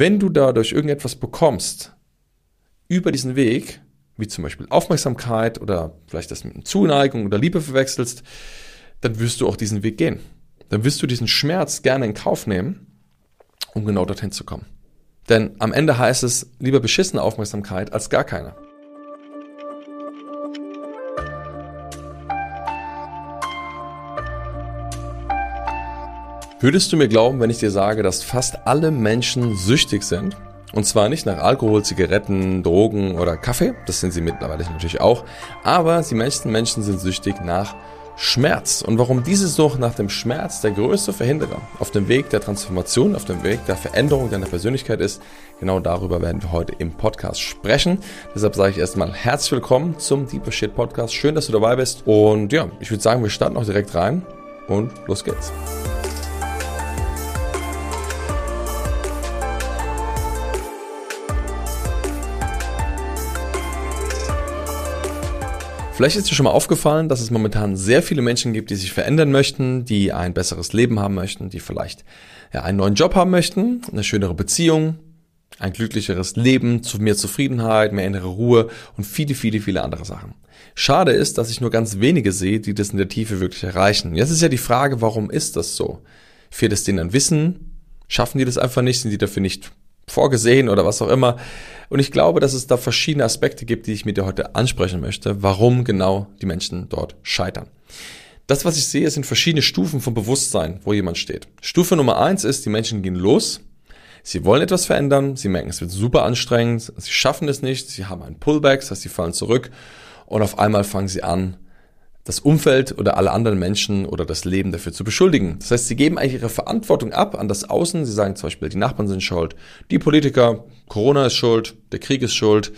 Wenn du dadurch irgendetwas bekommst, über diesen Weg, wie zum Beispiel Aufmerksamkeit oder vielleicht das mit Zuneigung oder Liebe verwechselst, dann wirst du auch diesen Weg gehen. Dann wirst du diesen Schmerz gerne in Kauf nehmen, um genau dorthin zu kommen. Denn am Ende heißt es lieber beschissene Aufmerksamkeit als gar keine. Würdest du mir glauben, wenn ich dir sage, dass fast alle Menschen süchtig sind? Und zwar nicht nach Alkohol, Zigaretten, Drogen oder Kaffee, das sind sie mittlerweile natürlich auch, aber die meisten Menschen sind süchtig nach Schmerz. Und warum diese Sucht nach dem Schmerz der größte Verhinderer auf dem Weg der Transformation, auf dem Weg der Veränderung deiner Persönlichkeit ist, genau darüber werden wir heute im Podcast sprechen. Deshalb sage ich erstmal herzlich willkommen zum Deeper Shit Podcast. Schön, dass du dabei bist. Und ja, ich würde sagen, wir starten auch direkt rein und los geht's. Vielleicht ist dir schon mal aufgefallen, dass es momentan sehr viele Menschen gibt, die sich verändern möchten, die ein besseres Leben haben möchten, die vielleicht ja, einen neuen Job haben möchten, eine schönere Beziehung, ein glücklicheres Leben, zu mehr Zufriedenheit, mehr innere Ruhe und viele, viele, viele andere Sachen. Schade ist, dass ich nur ganz wenige sehe, die das in der Tiefe wirklich erreichen. Jetzt ist ja die Frage, warum ist das so? Fehlt es denen an Wissen? Schaffen die das einfach nicht? Sind die dafür nicht vorgesehen oder was auch immer. Und ich glaube, dass es da verschiedene Aspekte gibt, die ich mit dir heute ansprechen möchte, warum genau die Menschen dort scheitern. Das, was ich sehe, sind verschiedene Stufen vom Bewusstsein, wo jemand steht. Stufe Nummer eins ist, die Menschen gehen los. Sie wollen etwas verändern. Sie merken, es wird super anstrengend. Sie schaffen es nicht. Sie haben einen Pullback, das heißt, sie fallen zurück. Und auf einmal fangen sie an, das Umfeld oder alle anderen Menschen oder das Leben dafür zu beschuldigen. Das heißt, sie geben eigentlich ihre Verantwortung ab an das Außen. Sie sagen zum Beispiel, die Nachbarn sind schuld, die Politiker, Corona ist schuld, der Krieg ist schuld,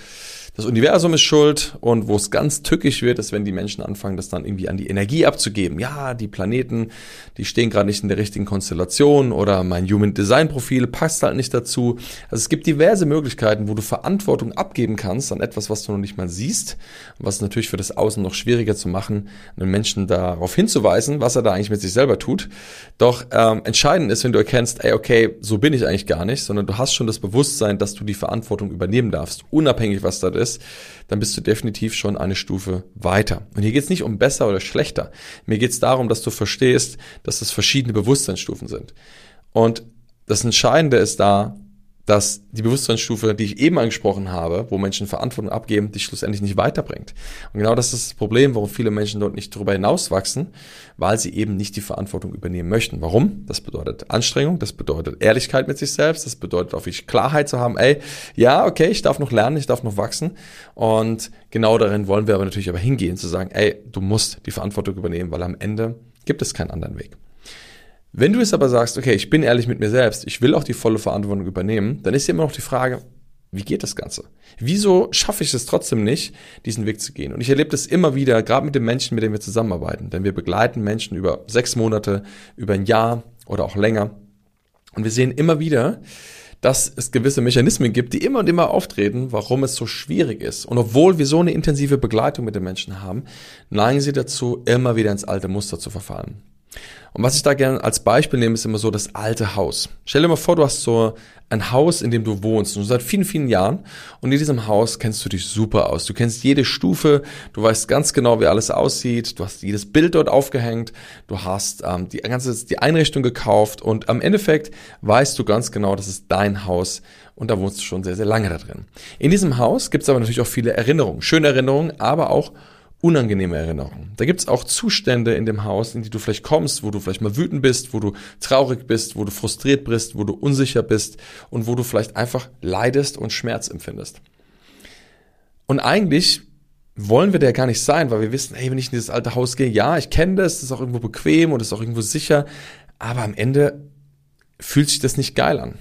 das Universum ist schuld und wo es ganz tückisch wird, ist, wenn die Menschen anfangen, das dann irgendwie an die Energie abzugeben. Ja, die Planeten, die stehen gerade nicht in der richtigen Konstellation oder mein Human Design Profil passt halt nicht dazu. Also es gibt diverse Möglichkeiten, wo du Verantwortung abgeben kannst an etwas, was du noch nicht mal siehst, was natürlich für das Außen noch schwieriger zu machen, einen Menschen darauf hinzuweisen, was er da eigentlich mit sich selber tut. Doch ähm, entscheidend ist, wenn du erkennst, ey, okay, so bin ich eigentlich gar nicht, sondern du hast schon das Bewusstsein, dass du die Verantwortung übernehmen darfst, unabhängig was da ist ist, dann bist du definitiv schon eine Stufe weiter. Und hier geht es nicht um besser oder schlechter. Mir geht es darum, dass du verstehst, dass es verschiedene Bewusstseinsstufen sind. Und das Entscheidende ist da, dass die Bewusstseinsstufe, die ich eben angesprochen habe, wo Menschen Verantwortung abgeben, dich schlussendlich nicht weiterbringt. Und genau das ist das Problem, warum viele Menschen dort nicht darüber hinauswachsen, weil sie eben nicht die Verantwortung übernehmen möchten. Warum? Das bedeutet Anstrengung, das bedeutet Ehrlichkeit mit sich selbst, das bedeutet auch wirklich Klarheit zu haben, ey, ja, okay, ich darf noch lernen, ich darf noch wachsen. Und genau darin wollen wir aber natürlich aber hingehen, zu sagen, ey, du musst die Verantwortung übernehmen, weil am Ende gibt es keinen anderen Weg. Wenn du es aber sagst, okay, ich bin ehrlich mit mir selbst, ich will auch die volle Verantwortung übernehmen, dann ist ja immer noch die Frage, wie geht das Ganze? Wieso schaffe ich es trotzdem nicht, diesen Weg zu gehen? Und ich erlebe das immer wieder, gerade mit den Menschen, mit denen wir zusammenarbeiten. Denn wir begleiten Menschen über sechs Monate, über ein Jahr oder auch länger. Und wir sehen immer wieder, dass es gewisse Mechanismen gibt, die immer und immer auftreten, warum es so schwierig ist. Und obwohl wir so eine intensive Begleitung mit den Menschen haben, neigen sie dazu, immer wieder ins alte Muster zu verfallen. Und was ich da gerne als Beispiel nehme, ist immer so das alte Haus. Stell dir mal vor, du hast so ein Haus, in dem du wohnst, und seit vielen, vielen Jahren. Und in diesem Haus kennst du dich super aus. Du kennst jede Stufe, du weißt ganz genau, wie alles aussieht. Du hast jedes Bild dort aufgehängt. Du hast ähm, die ganze die Einrichtung gekauft und am Endeffekt weißt du ganz genau, das ist dein Haus und da wohnst du schon sehr, sehr lange da drin. In diesem Haus gibt es aber natürlich auch viele Erinnerungen, schöne Erinnerungen, aber auch unangenehme Erinnerungen. Da gibt's auch Zustände in dem Haus, in die du vielleicht kommst, wo du vielleicht mal wütend bist, wo du traurig bist, wo du frustriert bist, wo du unsicher bist und wo du vielleicht einfach leidest und Schmerz empfindest. Und eigentlich wollen wir da gar nicht sein, weil wir wissen, hey, wenn ich in dieses alte Haus gehe, ja, ich kenne das, das ist auch irgendwo bequem und ist auch irgendwo sicher, aber am Ende fühlt sich das nicht geil an.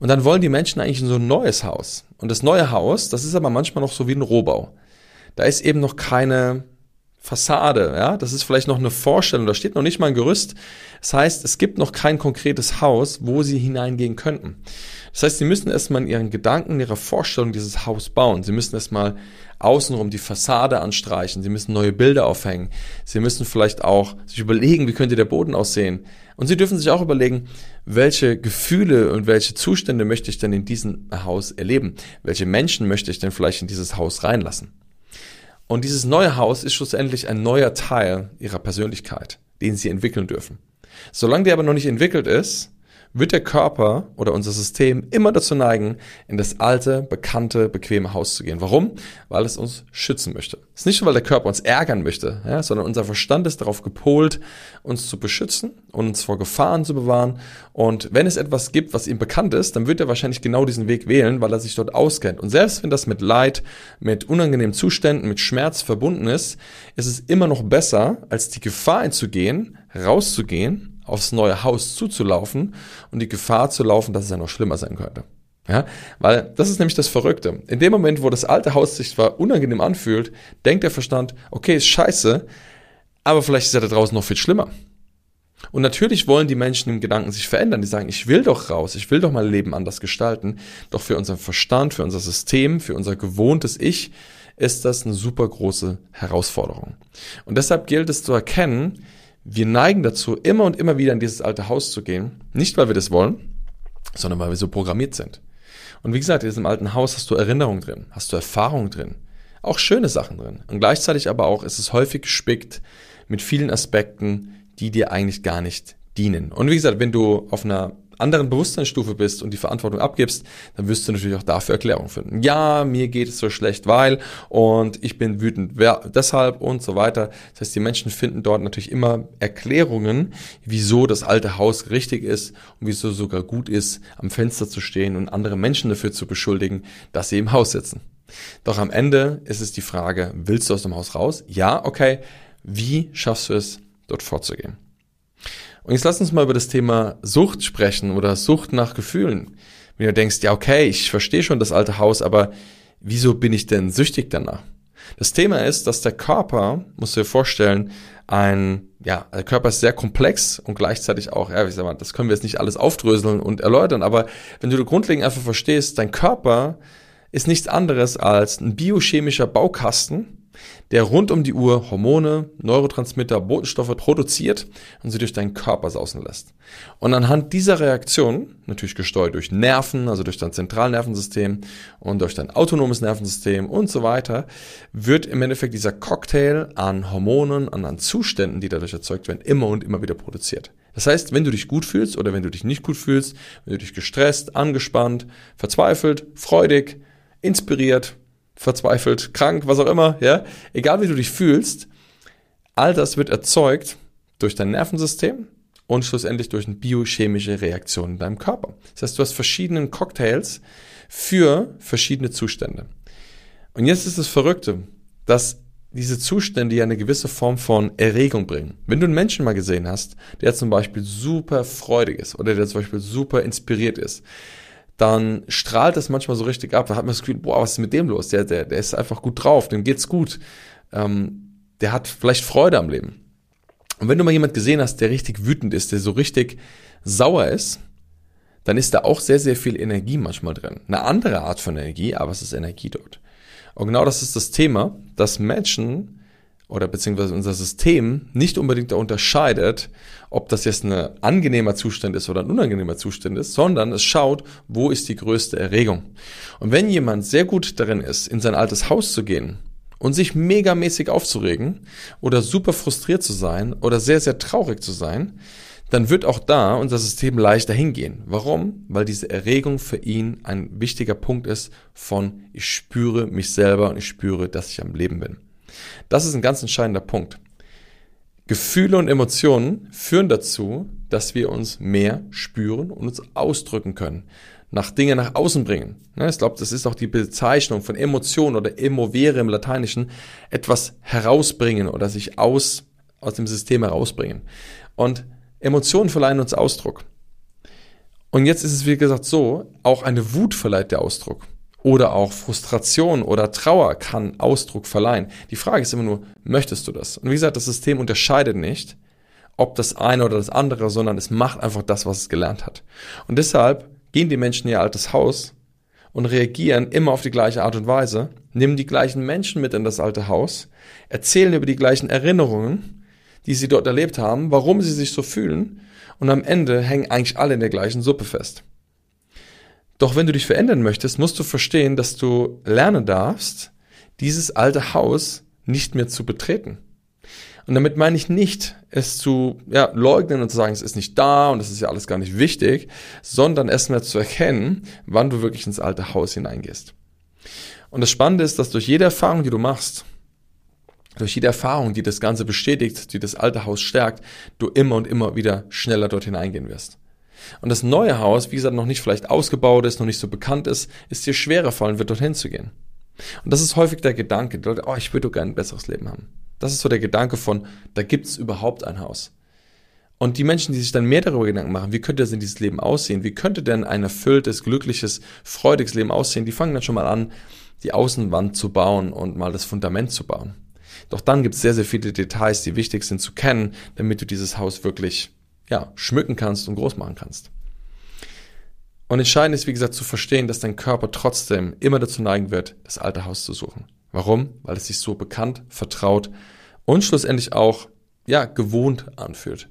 Und dann wollen die Menschen eigentlich in so ein neues Haus. Und das neue Haus, das ist aber manchmal noch so wie ein Rohbau da ist eben noch keine Fassade, ja, das ist vielleicht noch eine Vorstellung, da steht noch nicht mal ein Gerüst. Das heißt, es gibt noch kein konkretes Haus, wo sie hineingehen könnten. Das heißt, sie müssen erstmal in ihren Gedanken, in ihrer Vorstellung dieses Haus bauen. Sie müssen erstmal außenrum die Fassade anstreichen. Sie müssen neue Bilder aufhängen. Sie müssen vielleicht auch sich überlegen, wie könnte der Boden aussehen. Und sie dürfen sich auch überlegen, welche Gefühle und welche Zustände möchte ich denn in diesem Haus erleben? Welche Menschen möchte ich denn vielleicht in dieses Haus reinlassen? Und dieses neue Haus ist schlussendlich ein neuer Teil ihrer Persönlichkeit, den sie entwickeln dürfen. Solange der aber noch nicht entwickelt ist, wird der Körper oder unser System immer dazu neigen, in das alte, bekannte, bequeme Haus zu gehen. Warum? Weil es uns schützen möchte. Es ist nicht so, weil der Körper uns ärgern möchte, ja, sondern unser Verstand ist darauf gepolt, uns zu beschützen und uns vor Gefahren zu bewahren. Und wenn es etwas gibt, was ihm bekannt ist, dann wird er wahrscheinlich genau diesen Weg wählen, weil er sich dort auskennt. Und selbst wenn das mit Leid, mit unangenehmen Zuständen, mit Schmerz verbunden ist, ist es immer noch besser, als die Gefahr einzugehen, rauszugehen aufs neue Haus zuzulaufen und die Gefahr zu laufen, dass es ja noch schlimmer sein könnte. Ja, weil das ist nämlich das Verrückte. In dem Moment, wo das alte Haus sich zwar unangenehm anfühlt, denkt der Verstand, okay, ist scheiße, aber vielleicht ist ja da draußen noch viel schlimmer. Und natürlich wollen die Menschen im Gedanken sich verändern. Die sagen, ich will doch raus, ich will doch mein Leben anders gestalten. Doch für unseren Verstand, für unser System, für unser gewohntes Ich ist das eine super große Herausforderung. Und deshalb gilt es zu erkennen, wir neigen dazu, immer und immer wieder in dieses alte Haus zu gehen. Nicht, weil wir das wollen, sondern weil wir so programmiert sind. Und wie gesagt, in diesem alten Haus hast du Erinnerungen drin, hast du Erfahrungen drin, auch schöne Sachen drin. Und gleichzeitig aber auch ist es häufig gespickt mit vielen Aspekten, die dir eigentlich gar nicht dienen. Und wie gesagt, wenn du auf einer anderen Bewusstseinsstufe bist und die Verantwortung abgibst, dann wirst du natürlich auch dafür Erklärung finden. Ja, mir geht es so schlecht, weil und ich bin wütend deshalb und so weiter. Das heißt, die Menschen finden dort natürlich immer Erklärungen, wieso das alte Haus richtig ist und wieso sogar gut ist, am Fenster zu stehen und andere Menschen dafür zu beschuldigen, dass sie im Haus sitzen. Doch am Ende ist es die Frage, willst du aus dem Haus raus? Ja, okay. Wie schaffst du es, dort vorzugehen? Und jetzt lass uns mal über das Thema Sucht sprechen oder Sucht nach Gefühlen. Wenn du denkst, ja, okay, ich verstehe schon das alte Haus, aber wieso bin ich denn süchtig danach? Das Thema ist, dass der Körper, musst du dir vorstellen, ein, ja, der Körper ist sehr komplex und gleichzeitig auch, ja, wie sag mal, das können wir jetzt nicht alles aufdröseln und erläutern, aber wenn du grundlegend einfach verstehst, dein Körper ist nichts anderes als ein biochemischer Baukasten, der rund um die Uhr Hormone, Neurotransmitter, Botenstoffe produziert und sie durch deinen Körper sausen lässt. Und anhand dieser Reaktion, natürlich gesteuert durch Nerven, also durch dein Zentralnervensystem und durch dein autonomes Nervensystem und so weiter, wird im Endeffekt dieser Cocktail an Hormonen, an, an Zuständen, die dadurch erzeugt werden, immer und immer wieder produziert. Das heißt, wenn du dich gut fühlst oder wenn du dich nicht gut fühlst, wenn du dich gestresst, angespannt, verzweifelt, freudig, inspiriert, verzweifelt, krank, was auch immer, ja, egal wie du dich fühlst, all das wird erzeugt durch dein Nervensystem und schlussendlich durch eine biochemische Reaktion in deinem Körper. Das heißt, du hast verschiedene Cocktails für verschiedene Zustände. Und jetzt ist das Verrückte, dass diese Zustände ja eine gewisse Form von Erregung bringen. Wenn du einen Menschen mal gesehen hast, der zum Beispiel super freudig ist oder der zum Beispiel super inspiriert ist, dann strahlt das manchmal so richtig ab. Da hat man das Gefühl, boah, was ist mit dem los? Der, der, der ist einfach gut drauf, dem geht's gut. Ähm, der hat vielleicht Freude am Leben. Und wenn du mal jemand gesehen hast, der richtig wütend ist, der so richtig sauer ist, dann ist da auch sehr, sehr viel Energie manchmal drin. Eine andere Art von Energie, aber es ist Energie dort. Und genau das ist das Thema, dass Menschen oder beziehungsweise unser System nicht unbedingt da unterscheidet, ob das jetzt ein angenehmer Zustand ist oder ein unangenehmer Zustand ist, sondern es schaut, wo ist die größte Erregung. Und wenn jemand sehr gut darin ist, in sein altes Haus zu gehen und sich megamäßig aufzuregen oder super frustriert zu sein oder sehr, sehr traurig zu sein, dann wird auch da unser System leichter hingehen. Warum? Weil diese Erregung für ihn ein wichtiger Punkt ist von ich spüre mich selber und ich spüre, dass ich am Leben bin. Das ist ein ganz entscheidender Punkt. Gefühle und Emotionen führen dazu, dass wir uns mehr spüren und uns ausdrücken können, nach Dinge nach außen bringen. Ich glaube, das ist auch die Bezeichnung von Emotion oder emovere im Lateinischen, etwas herausbringen oder sich aus, aus dem System herausbringen. Und Emotionen verleihen uns Ausdruck. Und jetzt ist es, wie gesagt, so, auch eine Wut verleiht der Ausdruck. Oder auch Frustration oder Trauer kann Ausdruck verleihen. Die Frage ist immer nur, möchtest du das? Und wie gesagt, das System unterscheidet nicht, ob das eine oder das andere, sondern es macht einfach das, was es gelernt hat. Und deshalb gehen die Menschen in ihr altes Haus und reagieren immer auf die gleiche Art und Weise, nehmen die gleichen Menschen mit in das alte Haus, erzählen über die gleichen Erinnerungen, die sie dort erlebt haben, warum sie sich so fühlen und am Ende hängen eigentlich alle in der gleichen Suppe fest. Doch wenn du dich verändern möchtest, musst du verstehen, dass du lernen darfst, dieses alte Haus nicht mehr zu betreten. Und damit meine ich nicht, es zu ja, leugnen und zu sagen, es ist nicht da und es ist ja alles gar nicht wichtig, sondern erstmal zu erkennen, wann du wirklich ins alte Haus hineingehst. Und das Spannende ist, dass durch jede Erfahrung, die du machst, durch jede Erfahrung, die das Ganze bestätigt, die das alte Haus stärkt, du immer und immer wieder schneller dort hineingehen wirst. Und das neue Haus, wie gesagt, noch nicht vielleicht ausgebaut ist, noch nicht so bekannt ist, ist dir schwerer fallen wird, dorthin zu gehen. Und das ist häufig der Gedanke, die Leute, oh, ich würde gerne ein besseres Leben haben. Das ist so der Gedanke von, da gibt es überhaupt ein Haus. Und die Menschen, die sich dann mehr darüber Gedanken machen, wie könnte denn dieses Leben aussehen? Wie könnte denn ein erfülltes, glückliches, freudiges Leben aussehen? Die fangen dann schon mal an, die Außenwand zu bauen und mal das Fundament zu bauen. Doch dann gibt es sehr, sehr viele Details, die wichtig sind zu kennen, damit du dieses Haus wirklich ja, schmücken kannst und groß machen kannst. Und entscheidend ist, wie gesagt, zu verstehen, dass dein Körper trotzdem immer dazu neigen wird, das alte Haus zu suchen. Warum? Weil es sich so bekannt, vertraut und schlussendlich auch, ja, gewohnt anfühlt.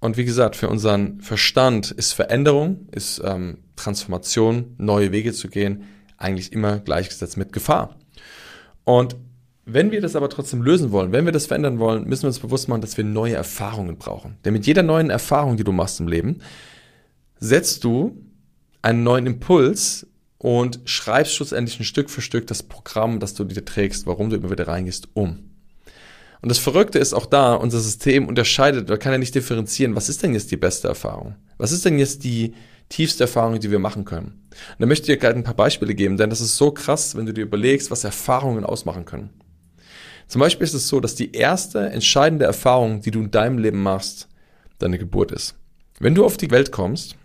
Und wie gesagt, für unseren Verstand ist Veränderung, ist ähm, Transformation, neue Wege zu gehen, eigentlich immer gleichgesetzt mit Gefahr. Und wenn wir das aber trotzdem lösen wollen, wenn wir das verändern wollen, müssen wir uns bewusst machen, dass wir neue Erfahrungen brauchen. Denn mit jeder neuen Erfahrung, die du machst im Leben, setzt du einen neuen Impuls und schreibst schlussendlich ein Stück für Stück das Programm, das du dir trägst, warum du immer wieder reingehst, um. Und das Verrückte ist auch da, unser System unterscheidet, oder kann ja nicht differenzieren, was ist denn jetzt die beste Erfahrung? Was ist denn jetzt die tiefste Erfahrung, die wir machen können? Und da möchte ich dir gerade ein paar Beispiele geben, denn das ist so krass, wenn du dir überlegst, was Erfahrungen ausmachen können. Zum Beispiel ist es so, dass die erste entscheidende Erfahrung, die du in deinem Leben machst, deine Geburt ist. Wenn du auf die Welt kommst,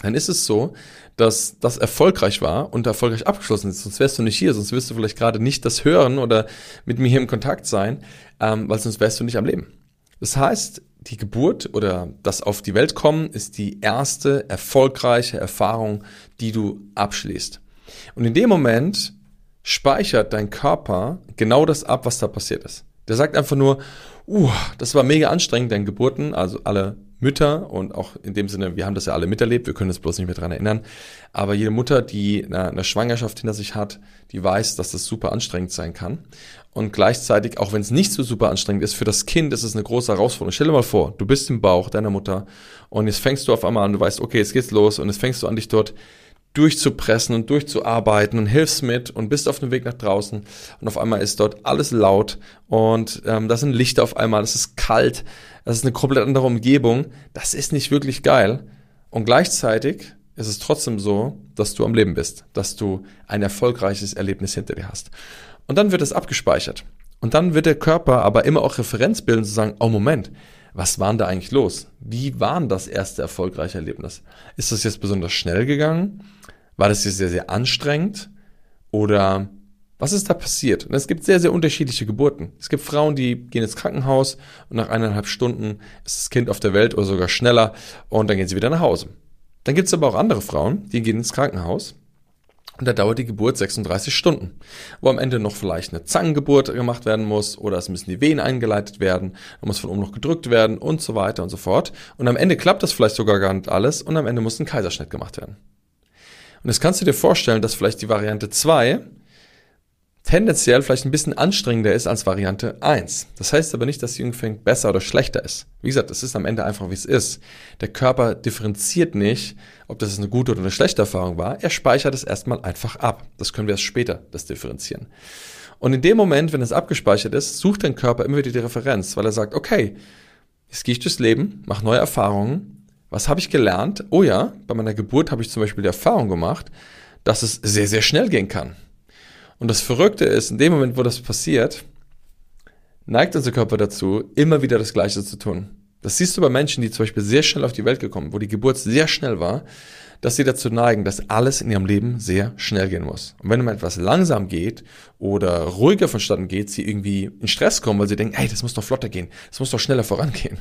dann ist es so, dass das erfolgreich war und erfolgreich abgeschlossen ist. Sonst wärst du nicht hier, sonst wirst du vielleicht gerade nicht das hören oder mit mir hier im Kontakt sein, ähm, weil sonst wärst du nicht am Leben. Das heißt, die Geburt oder das auf die Welt kommen ist die erste erfolgreiche Erfahrung, die du abschließt. Und in dem Moment speichert dein Körper genau das ab, was da passiert ist. Der sagt einfach nur, uh, das war mega anstrengend, deine Geburten, also alle Mütter und auch in dem Sinne, wir haben das ja alle miterlebt, wir können es bloß nicht mehr dran erinnern, aber jede Mutter, die eine, eine Schwangerschaft hinter sich hat, die weiß, dass das super anstrengend sein kann und gleichzeitig, auch wenn es nicht so super anstrengend ist, für das Kind ist es eine große Herausforderung. Stell dir mal vor, du bist im Bauch deiner Mutter und jetzt fängst du auf einmal an, du weißt, okay, jetzt geht's los und jetzt fängst du an, dich dort durchzupressen und durchzuarbeiten und hilfst mit und bist auf dem Weg nach draußen und auf einmal ist dort alles laut und ähm, da sind Lichter auf einmal, es ist kalt, es ist eine komplett andere Umgebung, das ist nicht wirklich geil und gleichzeitig ist es trotzdem so, dass du am Leben bist, dass du ein erfolgreiches Erlebnis hinter dir hast. Und dann wird es abgespeichert. Und dann wird der Körper aber immer auch Referenz bilden zu sagen, oh Moment, was war denn da eigentlich los? Wie war denn das erste erfolgreiche Erlebnis? Ist das jetzt besonders schnell gegangen? War das jetzt sehr, sehr anstrengend? Oder was ist da passiert? Und es gibt sehr, sehr unterschiedliche Geburten. Es gibt Frauen, die gehen ins Krankenhaus und nach eineinhalb Stunden ist das Kind auf der Welt oder sogar schneller und dann gehen sie wieder nach Hause. Dann gibt es aber auch andere Frauen, die gehen ins Krankenhaus und da dauert die Geburt 36 Stunden, wo am Ende noch vielleicht eine Zangengeburt gemacht werden muss oder es müssen die Wehen eingeleitet werden, da muss von oben noch gedrückt werden und so weiter und so fort. Und am Ende klappt das vielleicht sogar gar nicht alles und am Ende muss ein Kaiserschnitt gemacht werden. Und jetzt kannst du dir vorstellen, dass vielleicht die Variante 2 tendenziell vielleicht ein bisschen anstrengender ist als Variante 1. Das heißt aber nicht, dass die ungefähr besser oder schlechter ist. Wie gesagt, das ist am Ende einfach, wie es ist. Der Körper differenziert nicht, ob das eine gute oder eine schlechte Erfahrung war. Er speichert es erstmal einfach ab. Das können wir erst später, das differenzieren. Und in dem Moment, wenn es abgespeichert ist, sucht dein Körper immer wieder die Referenz, weil er sagt, okay, jetzt gehe ich durchs Leben, mache neue Erfahrungen, was habe ich gelernt? Oh ja, bei meiner Geburt habe ich zum Beispiel die Erfahrung gemacht, dass es sehr, sehr schnell gehen kann. Und das Verrückte ist, in dem Moment, wo das passiert, neigt unser Körper dazu, immer wieder das Gleiche zu tun. Das siehst du bei Menschen, die zum Beispiel sehr schnell auf die Welt gekommen, wo die Geburt sehr schnell war, dass sie dazu neigen, dass alles in ihrem Leben sehr schnell gehen muss. Und wenn mal etwas langsam geht oder ruhiger vonstatten geht, sie irgendwie in Stress kommen, weil sie denken, ey, das muss doch flotter gehen, das muss doch schneller vorangehen.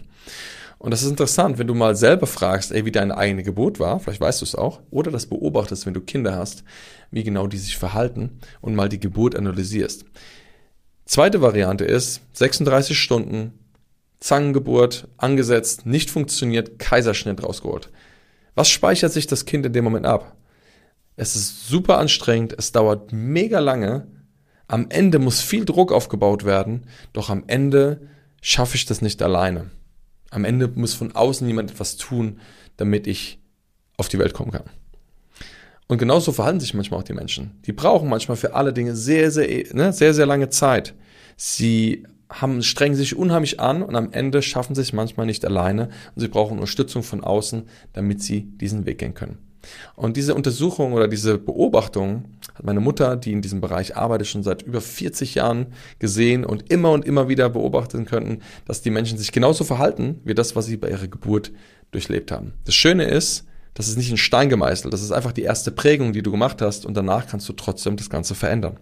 Und das ist interessant, wenn du mal selber fragst, ey, wie deine eigene Geburt war, vielleicht weißt du es auch, oder das beobachtest, wenn du Kinder hast, wie genau die sich verhalten und mal die Geburt analysierst. Zweite Variante ist 36 Stunden, Zangengeburt, angesetzt, nicht funktioniert, Kaiserschnitt rausgeholt. Was speichert sich das Kind in dem Moment ab? Es ist super anstrengend, es dauert mega lange, am Ende muss viel Druck aufgebaut werden, doch am Ende schaffe ich das nicht alleine. Am Ende muss von außen jemand etwas tun, damit ich auf die Welt kommen kann. Und genauso verhalten sich manchmal auch die Menschen. Die brauchen manchmal für alle Dinge sehr, sehr, ne, sehr, sehr lange Zeit. Sie haben, strengen sich unheimlich an und am Ende schaffen sie es manchmal nicht alleine und sie brauchen Unterstützung von außen, damit sie diesen Weg gehen können. Und diese Untersuchung oder diese Beobachtung hat meine Mutter, die in diesem Bereich arbeitet, schon seit über 40 Jahren gesehen und immer und immer wieder beobachten können, dass die Menschen sich genauso verhalten wie das, was sie bei ihrer Geburt durchlebt haben. Das Schöne ist, das ist nicht in Stein gemeißelt, das ist einfach die erste Prägung, die du gemacht hast und danach kannst du trotzdem das Ganze verändern.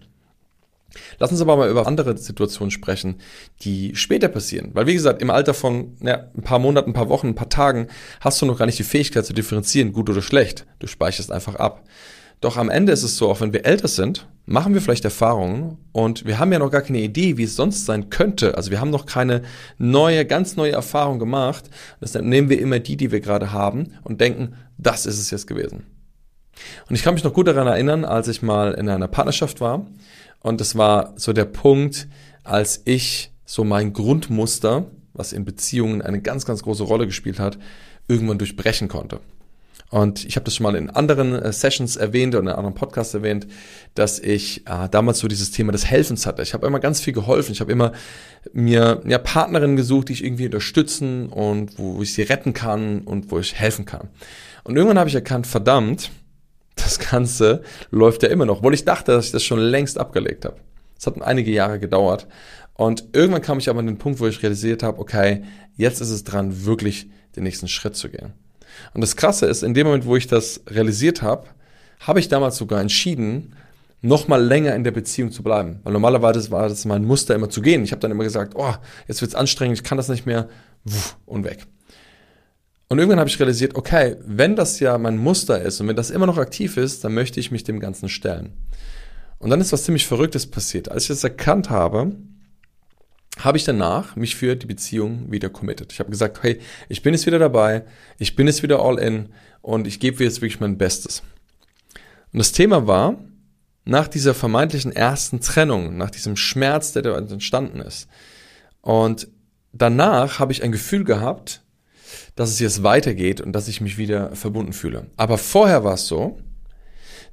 Lass uns aber mal über andere Situationen sprechen, die später passieren. Weil wie gesagt, im Alter von ja, ein paar Monaten, ein paar Wochen, ein paar Tagen hast du noch gar nicht die Fähigkeit zu differenzieren, gut oder schlecht. Du speicherst einfach ab. Doch am Ende ist es so, auch wenn wir älter sind, machen wir vielleicht Erfahrungen und wir haben ja noch gar keine Idee, wie es sonst sein könnte. Also wir haben noch keine neue, ganz neue Erfahrung gemacht. Deshalb nehmen wir immer die, die wir gerade haben und denken, das ist es jetzt gewesen. Und ich kann mich noch gut daran erinnern, als ich mal in einer Partnerschaft war und das war so der Punkt, als ich so mein Grundmuster, was in Beziehungen eine ganz, ganz große Rolle gespielt hat, irgendwann durchbrechen konnte. Und ich habe das schon mal in anderen äh, Sessions erwähnt oder in anderen Podcasts erwähnt, dass ich äh, damals so dieses Thema des Helfens hatte. Ich habe immer ganz viel geholfen. Ich habe immer mir ja, Partnerinnen gesucht, die ich irgendwie unterstützen und wo ich sie retten kann und wo ich helfen kann. Und irgendwann habe ich erkannt, verdammt, das Ganze läuft ja immer noch, obwohl ich dachte, dass ich das schon längst abgelegt habe. Es hat einige Jahre gedauert. Und irgendwann kam ich aber an den Punkt, wo ich realisiert habe, okay, jetzt ist es dran, wirklich den nächsten Schritt zu gehen. Und das Krasse ist, in dem Moment, wo ich das realisiert habe, habe ich damals sogar entschieden, noch mal länger in der Beziehung zu bleiben. Weil normalerweise war das mein Muster immer zu gehen. Ich habe dann immer gesagt, oh, jetzt wird's anstrengend, ich kann das nicht mehr, und weg. Und irgendwann habe ich realisiert, okay, wenn das ja mein Muster ist und wenn das immer noch aktiv ist, dann möchte ich mich dem Ganzen stellen. Und dann ist was ziemlich Verrücktes passiert. Als ich das erkannt habe, habe ich danach mich für die Beziehung wieder committed. Ich habe gesagt, hey, ich bin jetzt wieder dabei, ich bin jetzt wieder all in und ich gebe jetzt wirklich mein Bestes. Und das Thema war, nach dieser vermeintlichen ersten Trennung, nach diesem Schmerz, der da entstanden ist. Und danach habe ich ein Gefühl gehabt, dass es jetzt weitergeht und dass ich mich wieder verbunden fühle. Aber vorher war es so,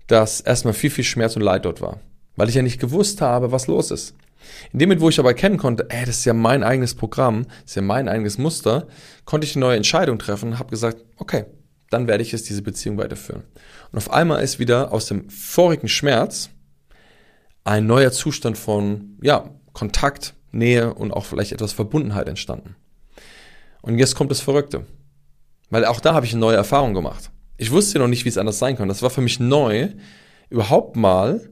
dass erstmal viel, viel Schmerz und Leid dort war, weil ich ja nicht gewusst habe, was los ist. In dem Moment, wo ich aber erkennen konnte, ey, das ist ja mein eigenes Programm, das ist ja mein eigenes Muster, konnte ich eine neue Entscheidung treffen und habe gesagt, okay, dann werde ich jetzt diese Beziehung weiterführen. Und auf einmal ist wieder aus dem vorigen Schmerz ein neuer Zustand von, ja, Kontakt, Nähe und auch vielleicht etwas Verbundenheit entstanden. Und jetzt kommt das Verrückte. Weil auch da habe ich eine neue Erfahrung gemacht. Ich wusste noch nicht, wie es anders sein kann. Das war für mich neu, überhaupt mal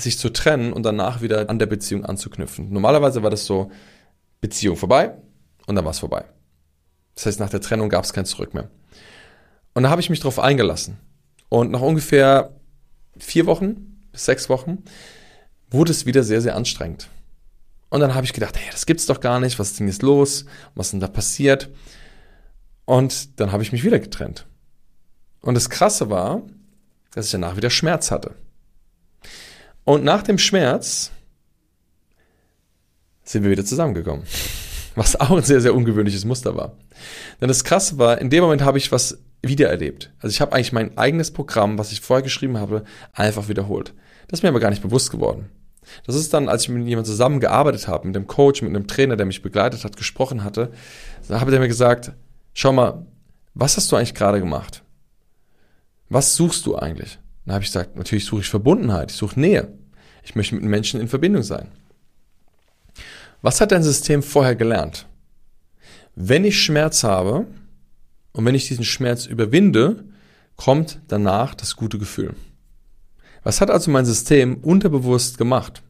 sich zu trennen und danach wieder an der Beziehung anzuknüpfen. Normalerweise war das so, Beziehung vorbei und dann war es vorbei. Das heißt, nach der Trennung gab es kein Zurück mehr. Und da habe ich mich drauf eingelassen. Und nach ungefähr vier Wochen bis sechs Wochen wurde es wieder sehr, sehr anstrengend. Und dann habe ich gedacht, hey, das gibt's doch gar nicht, was ist denn jetzt los? Was ist denn da passiert? Und dann habe ich mich wieder getrennt. Und das Krasse war, dass ich danach wieder Schmerz hatte. Und nach dem Schmerz sind wir wieder zusammengekommen. Was auch ein sehr, sehr ungewöhnliches Muster war. Denn das Krasse war, in dem Moment habe ich was wiedererlebt. Also ich habe eigentlich mein eigenes Programm, was ich vorher geschrieben habe, einfach wiederholt. Das ist mir aber gar nicht bewusst geworden. Das ist dann, als ich mit jemandem zusammengearbeitet habe, mit dem Coach, mit einem Trainer, der mich begleitet hat, gesprochen hatte, da habe der mir gesagt, schau mal, was hast du eigentlich gerade gemacht? Was suchst du eigentlich? Dann habe ich gesagt, natürlich suche ich Verbundenheit, ich suche Nähe. Ich möchte mit Menschen in Verbindung sein. Was hat dein System vorher gelernt? Wenn ich Schmerz habe und wenn ich diesen Schmerz überwinde, kommt danach das gute Gefühl. Was hat also mein System unterbewusst gemacht?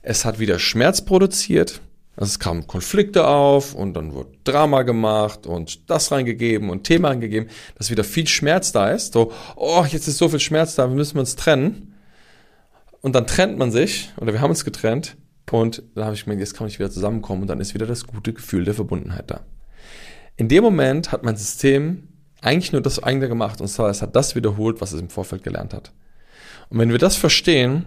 Es hat wieder Schmerz produziert, also es kamen Konflikte auf und dann wurde Drama gemacht und das reingegeben und Thema reingegeben, dass wieder viel Schmerz da ist. So, oh, jetzt ist so viel Schmerz da, wir müssen uns trennen. Und dann trennt man sich, oder wir haben uns getrennt, und dann habe ich gemerkt, jetzt kann ich wieder zusammenkommen und dann ist wieder das gute Gefühl der Verbundenheit da. In dem Moment hat mein System eigentlich nur das eigene gemacht und zwar es hat das wiederholt, was es im Vorfeld gelernt hat. Und wenn wir das verstehen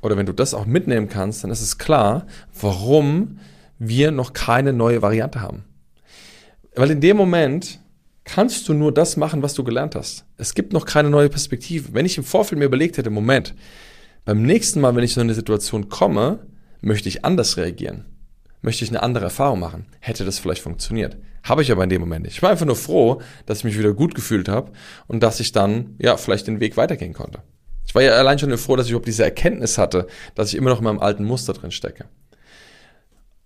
oder wenn du das auch mitnehmen kannst, dann ist es klar, warum wir noch keine neue Variante haben. Weil in dem Moment kannst du nur das machen, was du gelernt hast. Es gibt noch keine neue Perspektive. Wenn ich im Vorfeld mir überlegt hätte, Moment, beim nächsten Mal, wenn ich in so eine Situation komme, möchte ich anders reagieren. Möchte ich eine andere Erfahrung machen, hätte das vielleicht funktioniert. Habe ich aber in dem Moment nicht. Ich war einfach nur froh, dass ich mich wieder gut gefühlt habe und dass ich dann, ja, vielleicht den Weg weitergehen konnte. Ich war ja allein schon nur froh, dass ich überhaupt diese Erkenntnis hatte, dass ich immer noch in meinem alten Muster drin stecke.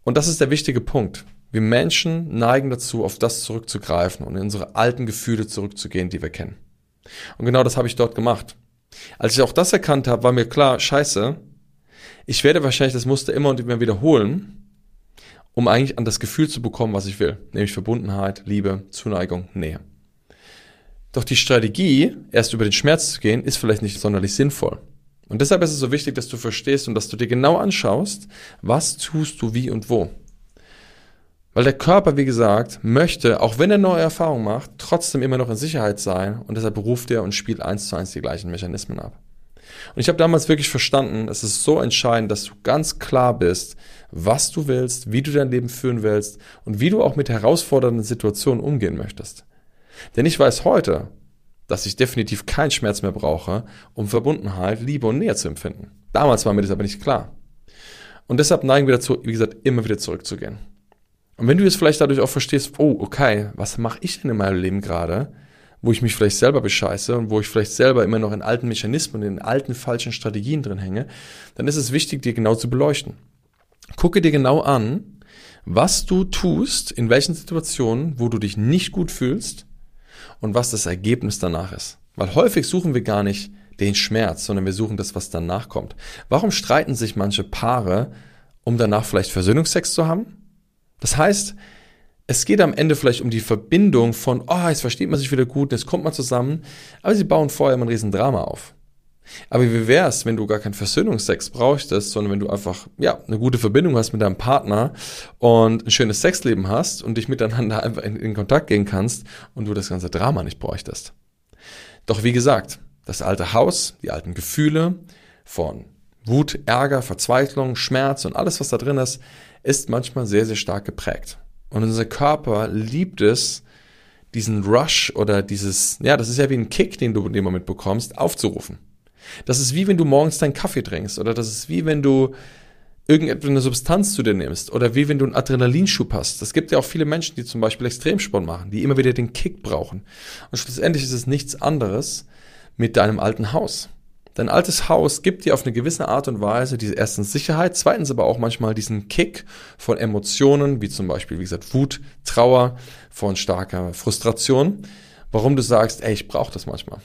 Und das ist der wichtige Punkt. Wir Menschen neigen dazu, auf das zurückzugreifen und in unsere alten Gefühle zurückzugehen, die wir kennen. Und genau das habe ich dort gemacht. Als ich auch das erkannt habe, war mir klar, scheiße, ich werde wahrscheinlich das Muster immer und immer wiederholen, um eigentlich an das Gefühl zu bekommen, was ich will, nämlich Verbundenheit, Liebe, Zuneigung, Nähe. Doch die Strategie, erst über den Schmerz zu gehen, ist vielleicht nicht sonderlich sinnvoll. Und deshalb ist es so wichtig, dass du verstehst und dass du dir genau anschaust, was tust du wie und wo. Weil der Körper, wie gesagt, möchte, auch wenn er neue Erfahrungen macht, trotzdem immer noch in Sicherheit sein und deshalb ruft er und spielt eins zu eins die gleichen Mechanismen ab. Und ich habe damals wirklich verstanden, es ist so entscheidend, dass du ganz klar bist, was du willst, wie du dein Leben führen willst und wie du auch mit herausfordernden Situationen umgehen möchtest. Denn ich weiß heute, dass ich definitiv keinen Schmerz mehr brauche, um Verbundenheit, Liebe und Nähe zu empfinden. Damals war mir das aber nicht klar. Und deshalb neigen wir dazu, wie gesagt, immer wieder zurückzugehen. Und wenn du jetzt vielleicht dadurch auch verstehst, oh, okay, was mache ich denn in meinem Leben gerade? wo ich mich vielleicht selber bescheiße und wo ich vielleicht selber immer noch in alten Mechanismen, in alten falschen Strategien drin hänge, dann ist es wichtig, dir genau zu beleuchten. Gucke dir genau an, was du tust, in welchen Situationen, wo du dich nicht gut fühlst und was das Ergebnis danach ist. Weil häufig suchen wir gar nicht den Schmerz, sondern wir suchen das, was danach kommt. Warum streiten sich manche Paare, um danach vielleicht Versöhnungsex zu haben? Das heißt, es geht am Ende vielleicht um die Verbindung von, oh, jetzt versteht man sich wieder gut, jetzt kommt man zusammen, aber sie bauen vorher immer ein riesen Drama auf. Aber wie wär's, wenn du gar keinen Versöhnungsex bräuchtest, sondern wenn du einfach, ja, eine gute Verbindung hast mit deinem Partner und ein schönes Sexleben hast und dich miteinander einfach in, in Kontakt gehen kannst und du das ganze Drama nicht bräuchtest. Doch wie gesagt, das alte Haus, die alten Gefühle von Wut, Ärger, Verzweiflung, Schmerz und alles, was da drin ist, ist manchmal sehr, sehr stark geprägt. Und unser Körper liebt es, diesen Rush oder dieses, ja, das ist ja wie ein Kick, den du in dem Moment bekommst, aufzurufen. Das ist wie wenn du morgens deinen Kaffee trinkst oder das ist wie wenn du irgendeine Substanz zu dir nimmst oder wie wenn du einen Adrenalinschub hast. Es gibt ja auch viele Menschen, die zum Beispiel Extremsport machen, die immer wieder den Kick brauchen. Und schlussendlich ist es nichts anderes mit deinem alten Haus. Dein altes Haus gibt dir auf eine gewisse Art und Weise diese erstens Sicherheit, zweitens aber auch manchmal diesen Kick von Emotionen, wie zum Beispiel, wie gesagt, Wut, Trauer, von starker Frustration, warum du sagst, ey, ich brauche das manchmal.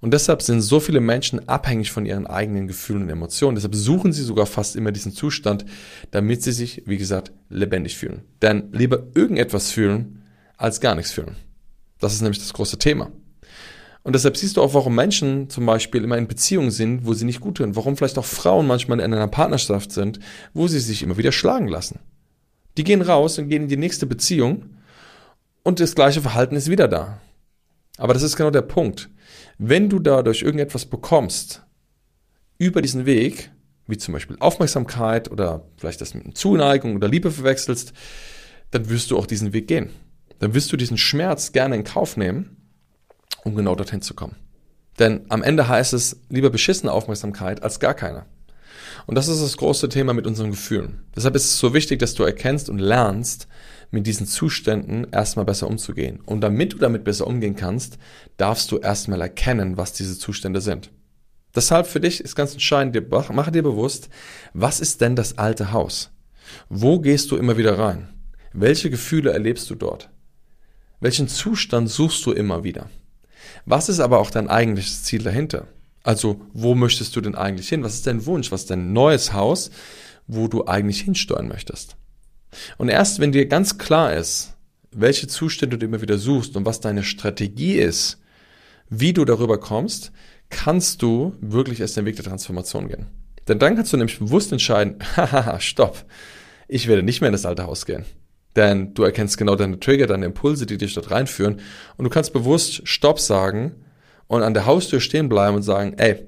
Und deshalb sind so viele Menschen abhängig von ihren eigenen Gefühlen und Emotionen. Deshalb suchen sie sogar fast immer diesen Zustand, damit sie sich, wie gesagt, lebendig fühlen. Denn lieber irgendetwas fühlen, als gar nichts fühlen. Das ist nämlich das große Thema. Und deshalb siehst du auch, warum Menschen zum Beispiel immer in Beziehungen sind, wo sie nicht gut tun. Warum vielleicht auch Frauen manchmal in einer Partnerschaft sind, wo sie sich immer wieder schlagen lassen. Die gehen raus und gehen in die nächste Beziehung und das gleiche Verhalten ist wieder da. Aber das ist genau der Punkt. Wenn du dadurch irgendetwas bekommst über diesen Weg, wie zum Beispiel Aufmerksamkeit oder vielleicht das mit Zuneigung oder Liebe verwechselst, dann wirst du auch diesen Weg gehen. Dann wirst du diesen Schmerz gerne in Kauf nehmen um genau dorthin zu kommen. Denn am Ende heißt es lieber beschissene Aufmerksamkeit als gar keine. Und das ist das große Thema mit unseren Gefühlen. Deshalb ist es so wichtig, dass du erkennst und lernst, mit diesen Zuständen erstmal besser umzugehen. Und damit du damit besser umgehen kannst, darfst du erstmal erkennen, was diese Zustände sind. Deshalb für dich ist ganz entscheidend, mache dir bewusst, was ist denn das alte Haus? Wo gehst du immer wieder rein? Welche Gefühle erlebst du dort? Welchen Zustand suchst du immer wieder? Was ist aber auch dein eigentliches Ziel dahinter? Also, wo möchtest du denn eigentlich hin? Was ist dein Wunsch? Was ist dein neues Haus, wo du eigentlich hinsteuern möchtest? Und erst wenn dir ganz klar ist, welche Zustände du immer wieder suchst und was deine Strategie ist, wie du darüber kommst, kannst du wirklich erst den Weg der Transformation gehen. Denn dann kannst du nämlich bewusst entscheiden, haha, stopp, ich werde nicht mehr in das alte Haus gehen. Denn du erkennst genau deine Trigger, deine Impulse, die dich dort reinführen und du kannst bewusst Stopp sagen und an der Haustür stehen bleiben und sagen, ey,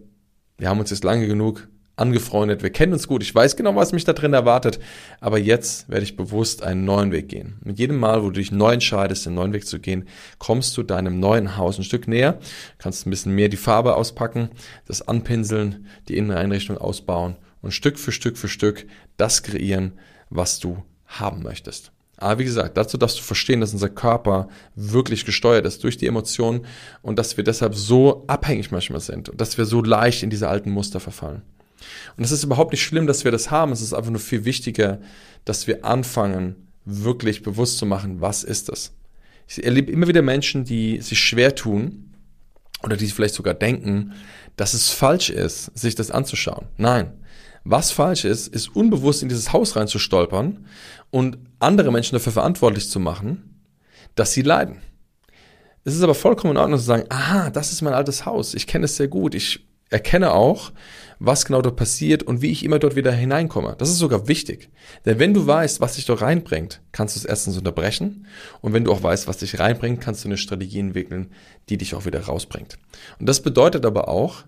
wir haben uns jetzt lange genug angefreundet, wir kennen uns gut, ich weiß genau, was mich da drin erwartet, aber jetzt werde ich bewusst einen neuen Weg gehen. Mit jedem Mal, wo du dich neu entscheidest, den neuen Weg zu gehen, kommst du deinem neuen Haus ein Stück näher, kannst ein bisschen mehr die Farbe auspacken, das anpinseln, die Inneneinrichtung ausbauen und Stück für Stück für Stück das kreieren, was du haben möchtest. Aber wie gesagt, dazu darfst du verstehen, dass unser Körper wirklich gesteuert ist durch die Emotionen und dass wir deshalb so abhängig manchmal sind und dass wir so leicht in diese alten Muster verfallen. Und es ist überhaupt nicht schlimm, dass wir das haben. Es ist einfach nur viel wichtiger, dass wir anfangen, wirklich bewusst zu machen, was ist das? Ich erlebe immer wieder Menschen, die sich schwer tun oder die vielleicht sogar denken, dass es falsch ist, sich das anzuschauen. Nein. Was falsch ist, ist unbewusst in dieses Haus reinzustolpern und andere Menschen dafür verantwortlich zu machen, dass sie leiden. Es ist aber vollkommen in Ordnung zu sagen, aha, das ist mein altes Haus, ich kenne es sehr gut, ich erkenne auch, was genau dort passiert und wie ich immer dort wieder hineinkomme. Das ist sogar wichtig. Denn wenn du weißt, was dich dort reinbringt, kannst du es erstens unterbrechen. Und wenn du auch weißt, was dich reinbringt, kannst du eine Strategie entwickeln, die dich auch wieder rausbringt. Und das bedeutet aber auch,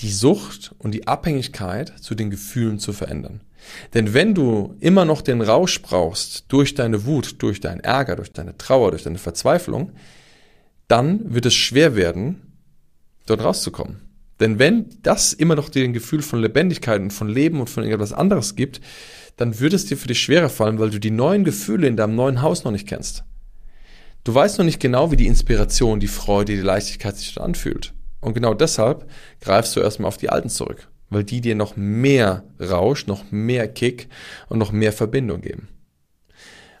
die Sucht und die Abhängigkeit zu den Gefühlen zu verändern. Denn wenn du immer noch den Rausch brauchst durch deine Wut, durch deinen Ärger, durch deine Trauer, durch deine Verzweiflung, dann wird es schwer werden, dort rauszukommen. Denn wenn das immer noch dir ein Gefühl von Lebendigkeit und von Leben und von irgendwas anderes gibt, dann würde es dir für dich schwerer fallen, weil du die neuen Gefühle in deinem neuen Haus noch nicht kennst. Du weißt noch nicht genau, wie die Inspiration, die Freude, die Leichtigkeit sich dann anfühlt. Und genau deshalb greifst du erstmal auf die alten zurück, weil die dir noch mehr Rausch, noch mehr Kick und noch mehr Verbindung geben.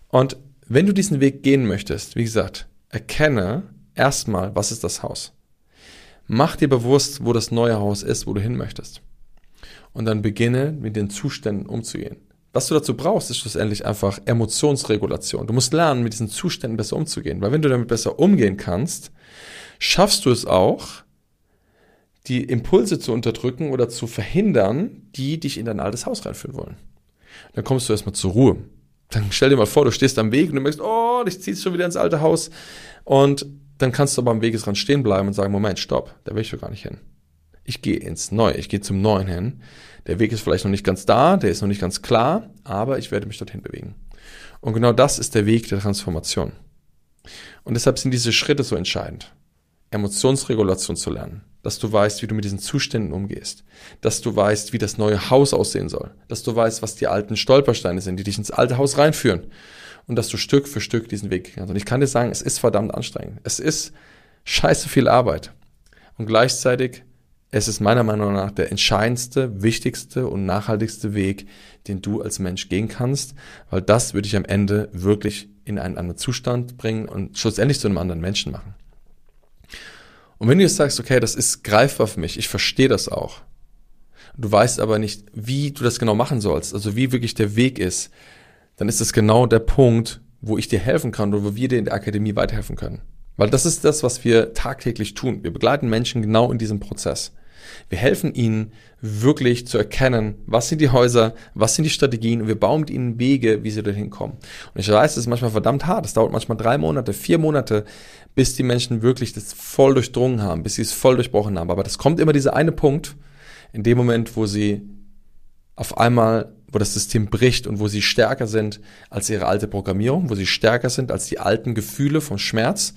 Und wenn du diesen Weg gehen möchtest, wie gesagt, erkenne erstmal, was ist das Haus. Mach dir bewusst, wo das neue Haus ist, wo du hin möchtest. Und dann beginne mit den Zuständen umzugehen. Was du dazu brauchst, ist schlussendlich einfach Emotionsregulation. Du musst lernen, mit diesen Zuständen besser umzugehen. Weil wenn du damit besser umgehen kannst, schaffst du es auch, die Impulse zu unterdrücken oder zu verhindern, die dich in dein altes Haus reinführen wollen. Dann kommst du erstmal zur Ruhe. Dann stell dir mal vor, du stehst am Weg und du merkst, oh, dich ziehst schon wieder ins alte Haus. Und dann kannst du aber am Wegesrand stehen bleiben und sagen, Moment, stopp, da will ich doch gar nicht hin. Ich gehe ins Neue, ich gehe zum Neuen hin. Der Weg ist vielleicht noch nicht ganz da, der ist noch nicht ganz klar, aber ich werde mich dorthin bewegen. Und genau das ist der Weg der Transformation. Und deshalb sind diese Schritte so entscheidend. Emotionsregulation zu lernen, dass du weißt, wie du mit diesen Zuständen umgehst, dass du weißt, wie das neue Haus aussehen soll, dass du weißt, was die alten Stolpersteine sind, die dich ins alte Haus reinführen und dass du Stück für Stück diesen Weg kannst. Und ich kann dir sagen, es ist verdammt anstrengend. Es ist scheiße viel Arbeit. Und gleichzeitig, es ist meiner Meinung nach der entscheidendste, wichtigste und nachhaltigste Weg, den du als Mensch gehen kannst, weil das würde dich am Ende wirklich in einen anderen Zustand bringen und schlussendlich zu einem anderen Menschen machen. Und wenn du jetzt sagst, okay, das ist greifbar für mich, ich verstehe das auch, du weißt aber nicht, wie du das genau machen sollst, also wie wirklich der Weg ist, dann ist das genau der Punkt, wo ich dir helfen kann oder wo wir dir in der Akademie weiterhelfen können. Weil das ist das, was wir tagtäglich tun. Wir begleiten Menschen genau in diesem Prozess. Wir helfen ihnen wirklich zu erkennen, was sind die Häuser, was sind die Strategien und wir bauen mit ihnen Wege, wie sie dorthin kommen. Und ich weiß, es ist manchmal verdammt hart. Es dauert manchmal drei Monate, vier Monate, bis die Menschen wirklich das voll durchdrungen haben, bis sie es voll durchbrochen haben. Aber das kommt immer dieser eine Punkt, in dem Moment, wo sie auf einmal wo das System bricht und wo sie stärker sind als ihre alte Programmierung, wo sie stärker sind als die alten Gefühle vom Schmerz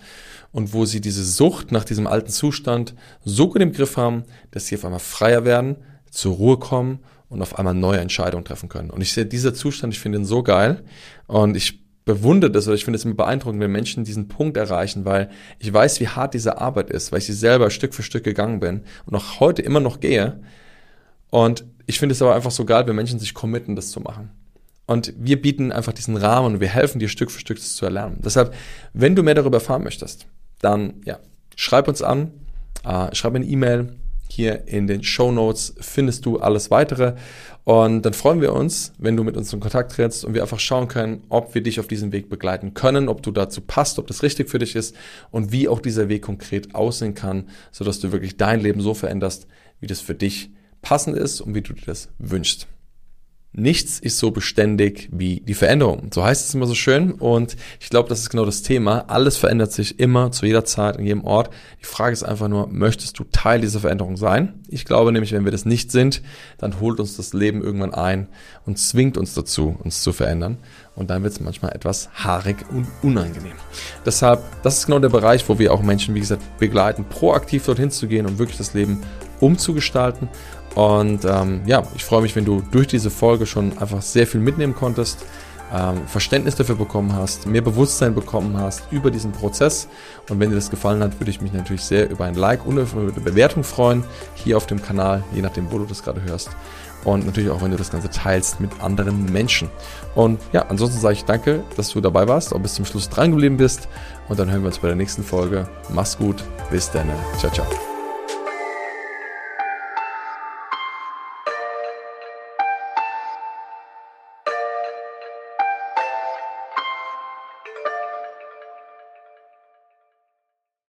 und wo sie diese Sucht nach diesem alten Zustand so gut im Griff haben, dass sie auf einmal freier werden, zur Ruhe kommen und auf einmal neue Entscheidungen treffen können. Und ich sehe dieser Zustand, ich finde ihn so geil und ich bewundere das oder ich finde es immer beeindruckend, wenn Menschen diesen Punkt erreichen, weil ich weiß, wie hart diese Arbeit ist, weil ich sie selber Stück für Stück gegangen bin und auch heute immer noch gehe. Und ich finde es aber einfach so geil, wenn Menschen sich committen, das zu machen. Und wir bieten einfach diesen Rahmen und wir helfen dir Stück für Stück das zu erlernen. Deshalb, wenn du mehr darüber erfahren möchtest, dann ja, schreib uns an, äh, schreib eine E-Mail. Hier in den Show Notes findest du alles weitere. Und dann freuen wir uns, wenn du mit uns in Kontakt trittst und wir einfach schauen können, ob wir dich auf diesem Weg begleiten können, ob du dazu passt, ob das richtig für dich ist und wie auch dieser Weg konkret aussehen kann, sodass du wirklich dein Leben so veränderst, wie das für dich passend ist und wie du dir das wünschst. Nichts ist so beständig wie die Veränderung. So heißt es immer so schön. Und ich glaube, das ist genau das Thema. Alles verändert sich immer, zu jeder Zeit, in jedem Ort. Die Frage ist einfach nur, möchtest du Teil dieser Veränderung sein? Ich glaube nämlich, wenn wir das nicht sind, dann holt uns das Leben irgendwann ein und zwingt uns dazu, uns zu verändern. Und dann wird es manchmal etwas haarig und unangenehm. Deshalb, das ist genau der Bereich, wo wir auch Menschen, wie gesagt, begleiten, proaktiv dorthin zu gehen und wirklich das Leben umzugestalten und ähm, ja, ich freue mich, wenn du durch diese Folge schon einfach sehr viel mitnehmen konntest, ähm, Verständnis dafür bekommen hast, mehr Bewusstsein bekommen hast über diesen Prozess. Und wenn dir das gefallen hat, würde ich mich natürlich sehr über ein Like und über eine Bewertung freuen, hier auf dem Kanal, je nachdem, wo du das gerade hörst. Und natürlich auch, wenn du das Ganze teilst mit anderen Menschen. Und ja, ansonsten sage ich danke, dass du dabei warst, auch bis zum Schluss dran geblieben bist. Und dann hören wir uns bei der nächsten Folge. Mach's gut. Bis dann. Ciao, ciao.